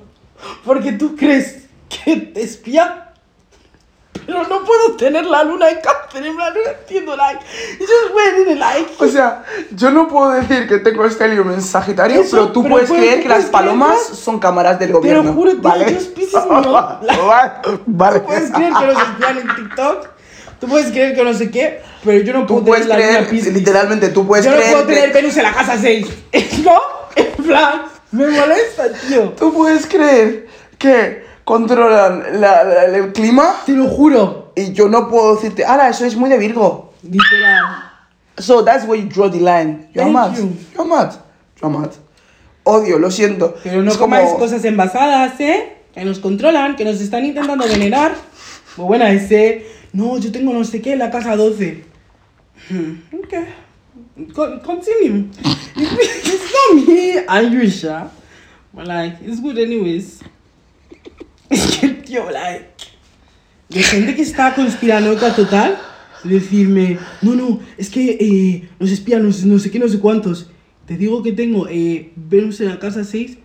porque tú crees que te espía. Pero no puedo tener la luna en cáncer, en plan, no entiendo, like, just the like. O sea, yo no puedo decir que tengo estelium en Sagitario, Eso, pero tú pero puedes puedes- creer que las creer palomas que- son cámaras del Te lo gobierno. juro, tío, ¿vale? just pisses me off. vale. Tú puedes creer que nos espían en TikTok, tú puedes creer que no sé qué, pero yo no puedo Tú puedes tener la creer, literalmente, tú puedes Yo no creer puedo que- tener Venus en la casa 6. ¿No? En plan, me molesta, tío. Tú puedes creer que controlan la- la- el clima. Te lo juro. Y yo no puedo decirte, ahora, eso es muy de Virgo. Literal. So that's where you draw the line. You're Thank mad. you. You're mad. You're mad. Odio, lo siento. Pero no Es como- comáis cosas envasadas, ¿eh? Que nos controlan, que nos están intentando venerar. Muy buena ese. No, yo tengo no sé qué en la casa 12. Hmm, Ok. Con- Continue. it's not me, Ayusha. But like, it's good anyways. Es que, tío, like. De gente que está conspiranoica total. Decirme, no, no, es que eh, nos espían, no sé, no sé qué, no sé cuántos. Te digo que tengo eh, Venus en la casa 6.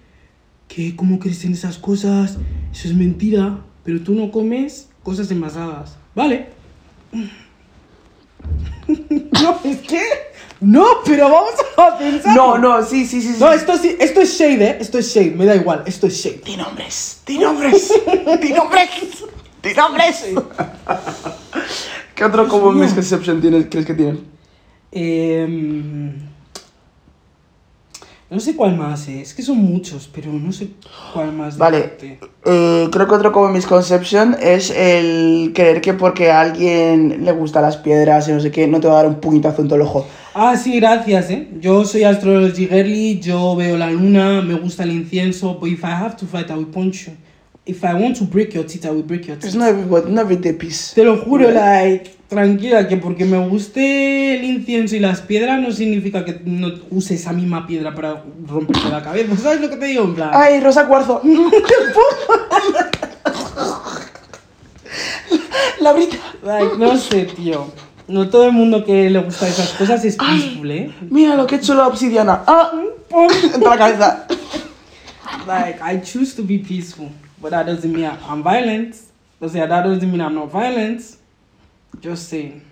Que, ¿cómo crees en esas cosas? Eso es mentira. Pero tú no comes cosas envasadas. ¿Vale? no, es que. No, pero vamos a pensar. No, no, sí, sí, sí. No, esto, sí, esto es shade, ¿eh? Esto es shade, me da igual, esto es shade. Di nombres, di nombres, di nombres, di nombres. ¿Qué otro mío. misconception tienes, crees que tienen? Em, no sé cuál más, eh. es que son muchos, pero no sé cuál más. Vale, eh, creo que otro como misconception es el creer que porque a alguien le gustan las piedras y no sé qué, no te va a dar un puñetazo en todo el ojo. Ah, sí, gracias, eh. Yo soy astrology girly, yo veo la luna, me gusta el incienso, but if I have to fight, I will punch you. If I want to break your teeth, I will break your teeth. It's not not every day peace. Te lo juro, like, tranquila, que porque me guste el incienso y las piedras no significa que no use esa misma piedra para romperte la cabeza. ¿Sabes lo que te digo? En plan. Ay, Rosa Cuarzo. La brita. Like, no sé, tío. No todo el mundo que le gusta esas cosas es Ay. peaceful, ¿eh? Mira lo que he hecho la obsidiana. Ah, Pum. la cabeza. Like, I choose to be peaceful, but that doesn't mean I'm violent. O sea, that doesn't mean I'm not violent. Just saying.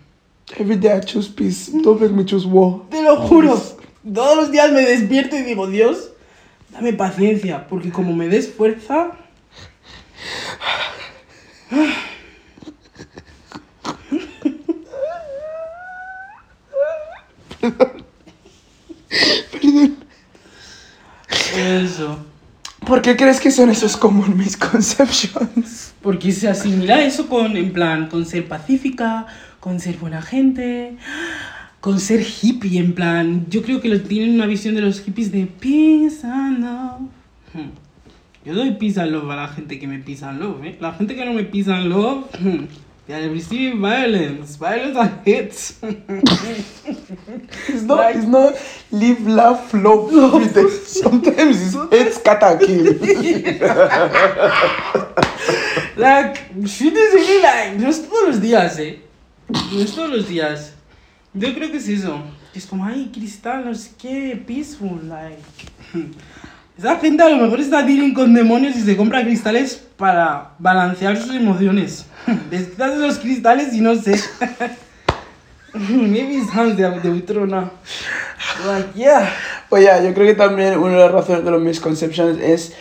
Every day I choose peace. Don't make me choose war. Te lo juro. Todos los días me despierto y digo, Dios, dame paciencia, porque como me des fuerza. Eso. ¿Por qué crees que son esos common misconceptions? Porque se asimila eso con, en plan, con ser pacífica, con ser buena gente, con ser hippie, en plan, yo creo que lo- tienen una visión de los hippies de peace and love. Hmm. Yo doy peace and love a la gente que me peace and love, ¿eh? La gente que no me peace and love, Gotta receive violence. Violence and hate. it's not. Like, it's not. Live, laugh, love. love. Sometimes it's hate, scatter, kill. like she really like. Los todos los días, eh. Los todos los días. Yo creo que es eso. Es como ay cristal, no sé qué, peaceful, like. Esa gente a lo mejor está dealing con demonios y se compra cristales para balancear sus emociones. Desquitas esos cristales y no sé. Maybe it's hands de, de Utrona. Like, yeah. Oye, yo creo que también una de las razones de los misconceptions es.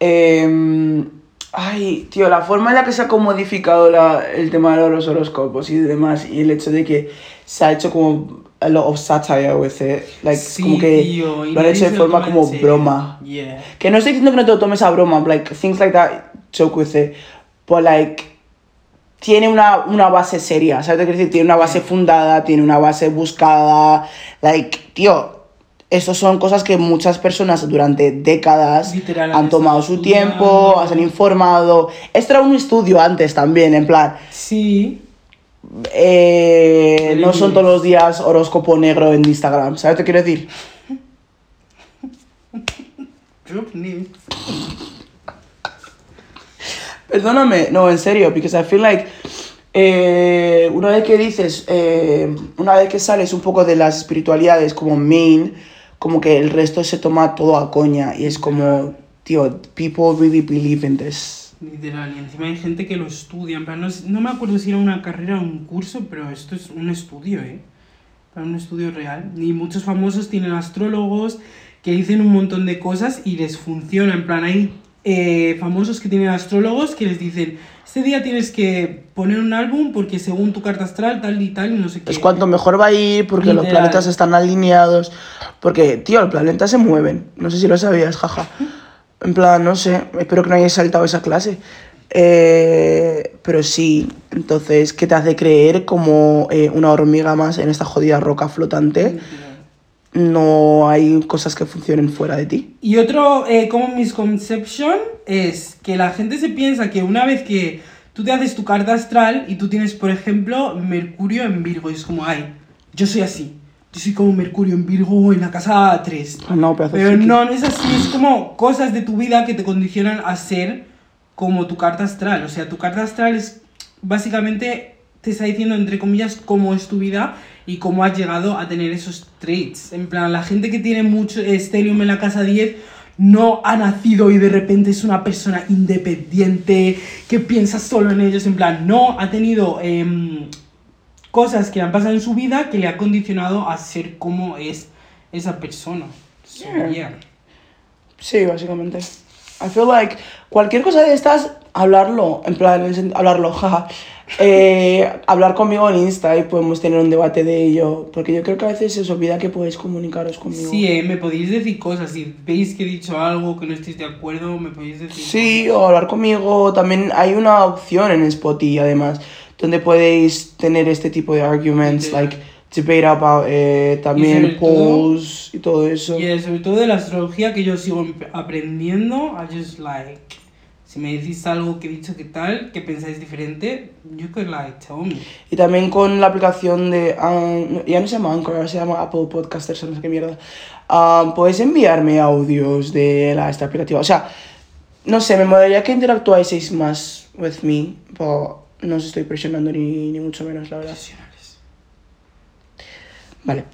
em, ay, tío, la forma en la que se ha modificado la, el tema de los horóscopos y demás, y el hecho de que se ha hecho como a lot of satire with it. Like, Sí, como que tío, lo han hecho de forma como broma. Yeah. Que no estoy diciendo que no te lo tomes a broma, like, things like that, joke with it. But, like, tiene una, una base seria, ¿sabes decir? Tiene una base fundada, tiene una base buscada. Like, tío, eso son cosas que muchas personas durante décadas Literal, han tomado su tiempo, se han informado. Esto era un estudio antes también, en plan, Sí. Eh, no son todos los días horóscopo negro en Instagram, ¿sabes que quiero decir? Perdóname, no, en serio, because I feel like eh, una vez que dices, eh, una vez que sales un poco de las espiritualidades como main, como que el resto se toma todo a coña y es como, tío, people really believe in this. Literal, y encima hay gente que lo estudia, en plan, no, no me acuerdo si era una carrera o un curso, pero esto es un estudio, ¿eh? Para un estudio real. Y muchos famosos tienen astrólogos que dicen un montón de cosas y les funciona, en plan, hay eh, famosos que tienen astrólogos que les dicen, este día tienes que poner un álbum porque según tu carta astral, tal y tal, y no sé qué. Es cuanto mejor va a ir porque los Literal. planetas están alineados. Porque, tío, los planetas se mueven. No sé si lo sabías, jaja. En plan, no sé, espero que no hayáis saltado esa clase. Eh, pero sí, entonces, ¿qué te hace creer como eh, una hormiga más en esta jodida roca flotante? No hay cosas que funcionen fuera de ti. Y otro eh, como misconception es que la gente se piensa que una vez que tú te haces tu carta astral y tú tienes, por ejemplo, Mercurio en Virgo, y es como, ay, yo soy así. Yo soy como Mercurio en Virgo en la casa 3. Ah, no, Pero no es así, es como cosas de tu vida que te condicionan a ser como tu carta astral. O sea, tu carta astral es básicamente te está diciendo, entre comillas, cómo es tu vida y cómo has llegado a tener esos traits. En plan, la gente que tiene mucho estelium en la casa 10 no ha nacido y de repente es una persona independiente que piensa solo en ellos. En plan, no ha tenido em, cosas que le han pasado en su vida que le ha condicionado a ser como es esa persona. So, Yeah. yeah. Sí, básicamente. I feel like cualquier cosa de estas, hablarlo, en plan, hablarlo, jaja. Eh, hablar conmigo en Insta y podemos tener un debate de ello. Porque yo creo que a veces se os olvida que podéis comunicaros conmigo. Sí, eh, me podéis decir cosas. Si veis que he dicho algo que no estéis de acuerdo, me podéis decir. Sí, o hablar conmigo. También hay una opción en Spotify, además, donde podéis tener este tipo de arguments, Literal. like debate about eh, también todo- polls y todo eso. Y sobre todo de la astrología que yo sigo aprendiendo, I just like. Si me decís algo que he dicho que tal, que pensáis diferente, you could like tell me. Y también con la aplicación de. um, ya no se llama Anchor, ahora se llama Apple Podcasters no sé qué mierda. Um, puedes enviarme audios de la, esta aplicativa. O sea, no sé, me molaría que interactuaseis más with me, pero no os estoy presionando ni, ni mucho menos, la verdad. Vale.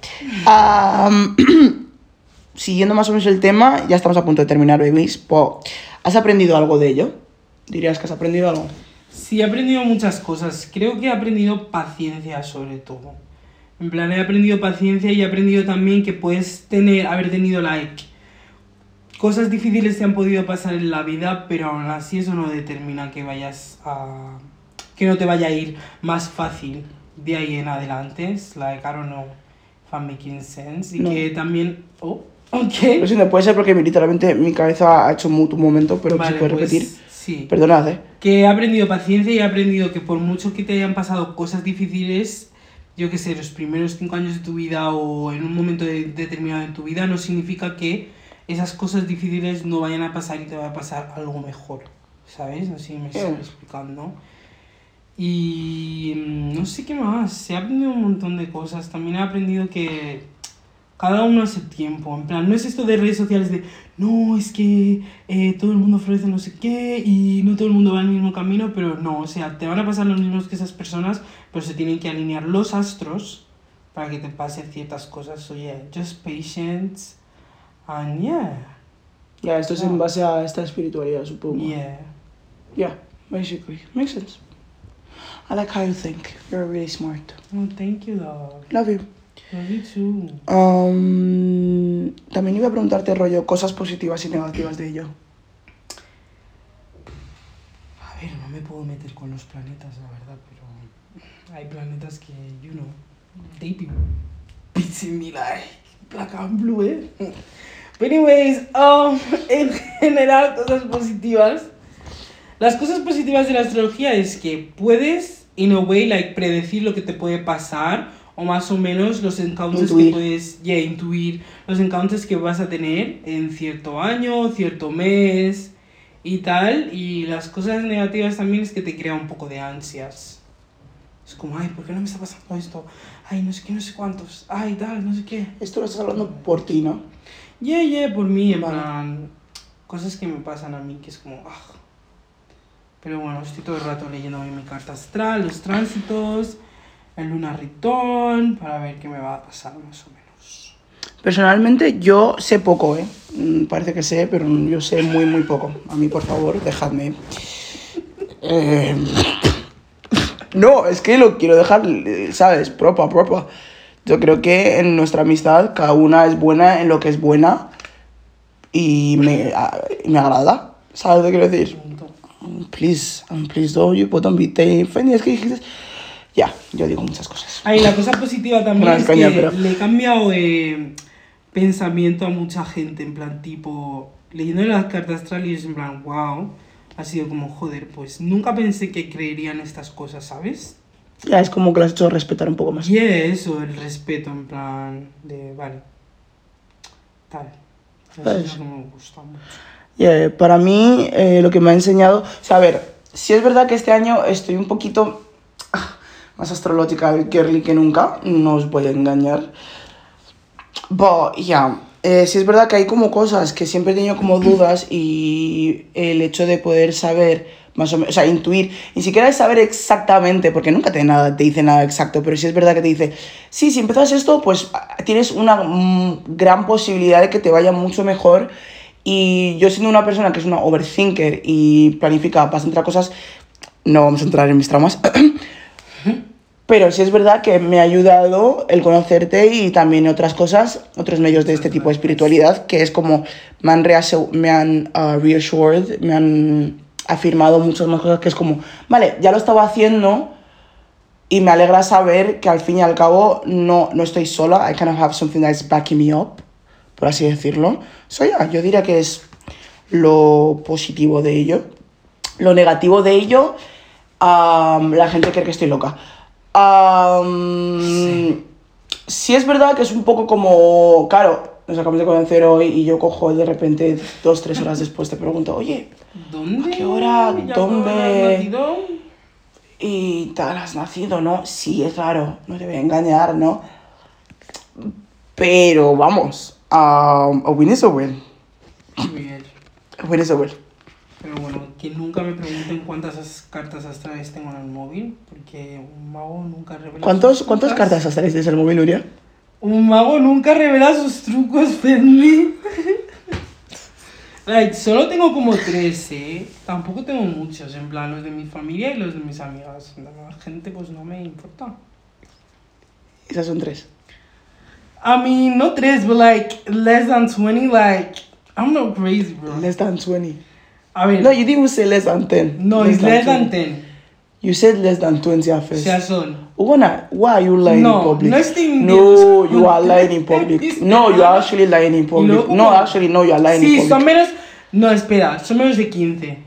Am, siguiendo más o menos el tema, ya estamos a punto de terminar, babies. ¿Has aprendido algo de ello? ¿Dirías que has aprendido algo? Sí, he aprendido muchas cosas. Creo que he aprendido paciencia sobre todo. En plan, he aprendido paciencia y he aprendido también que puedes tener, haber tenido like. Cosas difíciles te han podido pasar en la vida, pero aún así eso no determina que vayas a. que no te vaya a ir más fácil de ahí en adelante. Es I don't know if I'm making sense. Y No. que también. Oh, Lo ok. siento, puede ser porque literalmente mi cabeza ha hecho un momento, pero Vale, si puedes pues, repetir. Sí. Perdonad, eh. que he aprendido paciencia y he aprendido que por mucho que te hayan pasado cosas difíciles, yo que sé, los primeros cinco años de tu vida o en un momento de- determinado de tu vida, no significa que esas cosas difíciles no vayan a pasar y te vaya a pasar algo mejor, ¿sabes? No si me estoy Mm. explicando. Y mm, no sé qué más, he aprendido un montón de cosas. También he aprendido que cada uno hace tiempo. En plan, no es esto de redes sociales de no, es que eh, todo el mundo florece no sé qué y no todo el mundo va al mismo camino, pero no, o sea, te van a pasar los mismos que esas personas, pero se tienen que alinear los astros para que te pasen ciertas cosas. So yeah, just patience and yeah, Ya, esto es en base a esta espiritualidad, supongo. yeah. Yeah, basically. Makes sense. I like how you think. You're really smart. Oh, thank you, dog. Love you. Love you too. Um, también iba a preguntarte, rollo, cosas positivas y negativas de ello. A ver, no me puedo meter con los planetas, la verdad, pero hay planetas que, you know, they be pissing me like black and blue, eh. But anyways, um, en general, cosas positivas. Las cosas positivas de la astrología es que puedes, in a way, like, predecir lo que te puede pasar, o más o menos los encounters Intuir. que puedes, yeah, intuir, los encounters que vas a tener en cierto año, cierto mes, y tal. Y las cosas negativas también es que te crea un poco de ansias. Es como, ay, ¿por qué no me está pasando esto? Ay, no sé qué, no sé cuántos. Ay, tal, no sé qué. Esto lo estás hablando por ti, ¿no? Yeah, yeah, por mí, en Vale. plan. Cosas que me pasan a mí que es como, ah. Pero bueno, estoy todo el rato leyendo mi carta astral, los tránsitos, el lunar return, para ver qué me va a pasar más o menos. Personalmente yo sé poco, ¿eh? Mm, Parece que sé, pero yo sé muy, muy poco. A mí, por favor, dejadme. Eh, No, es que lo quiero dejar, eh, ¿sabes? Propa, propa. Yo creo que en nuestra amistad cada una es buena en lo que es buena y me, me agrada. ¿Sabes lo que quiero decir? Please, please don't you put on offended, es que dijiste... Ya, yo digo muchas cosas. Ay, la cosa positiva también es caña, que pero- le he cambiado eh, pensamiento a mucha gente, en plan tipo, leyendo las cartas astrales, en plan, wow, ha sido como, joder, pues nunca pensé que creerían estas cosas, ¿sabes? Ya es como que lo has hecho respetar un poco más. Y eso, el respeto, en plan, de, vale, tal. Eso Pues- es que me gusta mucho. Yeah, para mí, eh, lo que me ha enseñado. O sea, a ver, si es verdad que este año estoy un poquito ah, más astrológica que nunca, no os voy a engañar. Pero, ya, eh, si es verdad que hay como cosas que siempre he tenido como dudas y el hecho de poder saber más o menos, o sea, intuir, ni siquiera es saber exactamente, porque nunca te, nada, te dice nada exacto, pero si es verdad que te dice, sí, si empiezas esto, pues tienes una mm, gran posibilidad de que te vaya mucho mejor. Y yo siendo una persona que es una overthinker y planifica bastante cosas, no vamos a entrar en mis traumas. Pero sí es verdad que me ha ayudado el conocerte y también otras cosas, otros medios de este tipo de espiritualidad, que es como me han, me han ah, reassured, me han afirmado muchas más cosas, que es como, vale, ya lo estaba haciendo y me alegra saber que al fin y al cabo no, no estoy sola, I kind of have something that's backing me up, por así decirlo. So, yeah, yo diría que es lo positivo de ello. Lo negativo de ello, la gente cree que estoy loca. Am, sí. es verdad que es un poco como, claro, nos acabamos de conocer hoy y yo cojo de repente dos, tres horas después te pregunto, oye, ¿Dónde? ¿A qué hora? ¿Ya ¿Dónde? y tal, has nacido, ¿no? Sí, es raro, no te voy a engañar, ¿no? Pero vamos, um, a win is a win. Bien. A win is a win. Pero bueno, que nunca me pregunten cuántas as- cartas astrales tengo en el móvil, porque un mago nunca revela ¿Cuántos, sus ¿Cuántas trucos. cartas astrales desde el móvil, Nuria? Un mago nunca revela sus trucos, Fermi. like, solo tengo como tres, ¿eh? Tampoco tengo muchos, en plan, los de mi familia y los de mis amigas. La demás gente, pues no me importa. Esas son tres. I mean, no tres, but like, less than 20, like, I'm not crazy, bro. Less than 20. A ver, No, you didn't say less than 10. no, it's less than 10. You said less than 20 at first. sea, son why are you lying No, in public? no estoy No, you are lying in public. No, you are actually lying in public. No, actually, no, you are lying in Sí, public. son menos. No, espera, son menos de 15.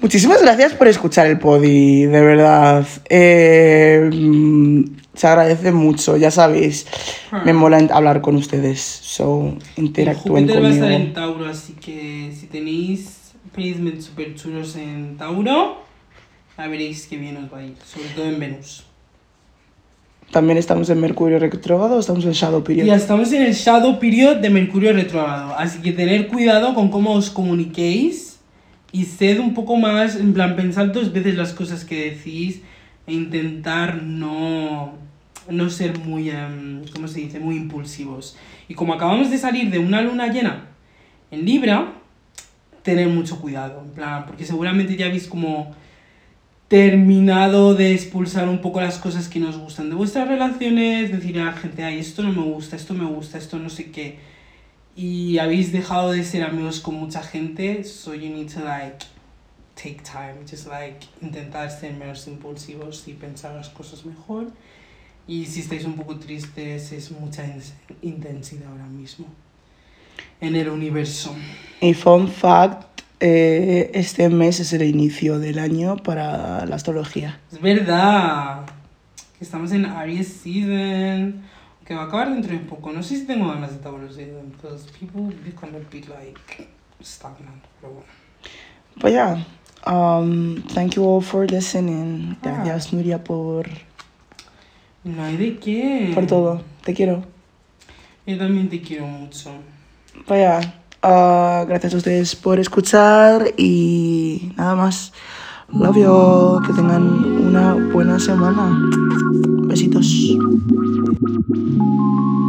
Muchísimas gracias por escuchar el podi, de verdad. Eh, se agradece mucho, ya sabéis. Me mola hablar con ustedes. So, interactúen Júpiter va a estar en conmigo. Tauro, así que si tenéis placements super chulos en Tauro, ya veréis que bien os va a ir, sobre todo en Venus. También estamos en Mercurio retrógrado o estamos en Shadow Period. Ya estamos en el Shadow Period de Mercurio retrógrado, así que tener cuidado con cómo os comuniquéis y sed un poco más, en plan, pensar dos veces las cosas que decís e intentar no, no ser muy, em, ¿cómo se dice?, muy impulsivos. Y como acabamos de salir de una luna llena en Libra, tener mucho cuidado, en plan, porque seguramente ya habéis como terminado de expulsar un poco las cosas que nos gustan de vuestras relaciones, decir a la gente, ay, esto no me gusta, esto me gusta, esto no sé qué, y habéis dejado de ser amigos con mucha gente, so you need to like take time, just like intentar ser menos impulsivos y pensar las cosas mejor. Y si estáis un poco tristes, es mucha intensidad ahora mismo en el universo. Y fun fact, eh, este mes es el inicio del año para la astrología. Es verdad que estamos en Aries season, que va a acabar dentro de poco. No sé si tengo ganas de Tauro season, because people become a bit like stagnant, pero bueno. Pues ya, um, thank you all for listening. Ah. Gracias, Nuria, por, No hay de qué. por todo. Te quiero. Yo también te quiero mucho. Vaya, ah, gracias a ustedes por escuchar y nada más. Love you all. Que tengan una buena semana. Besitos. Thank you.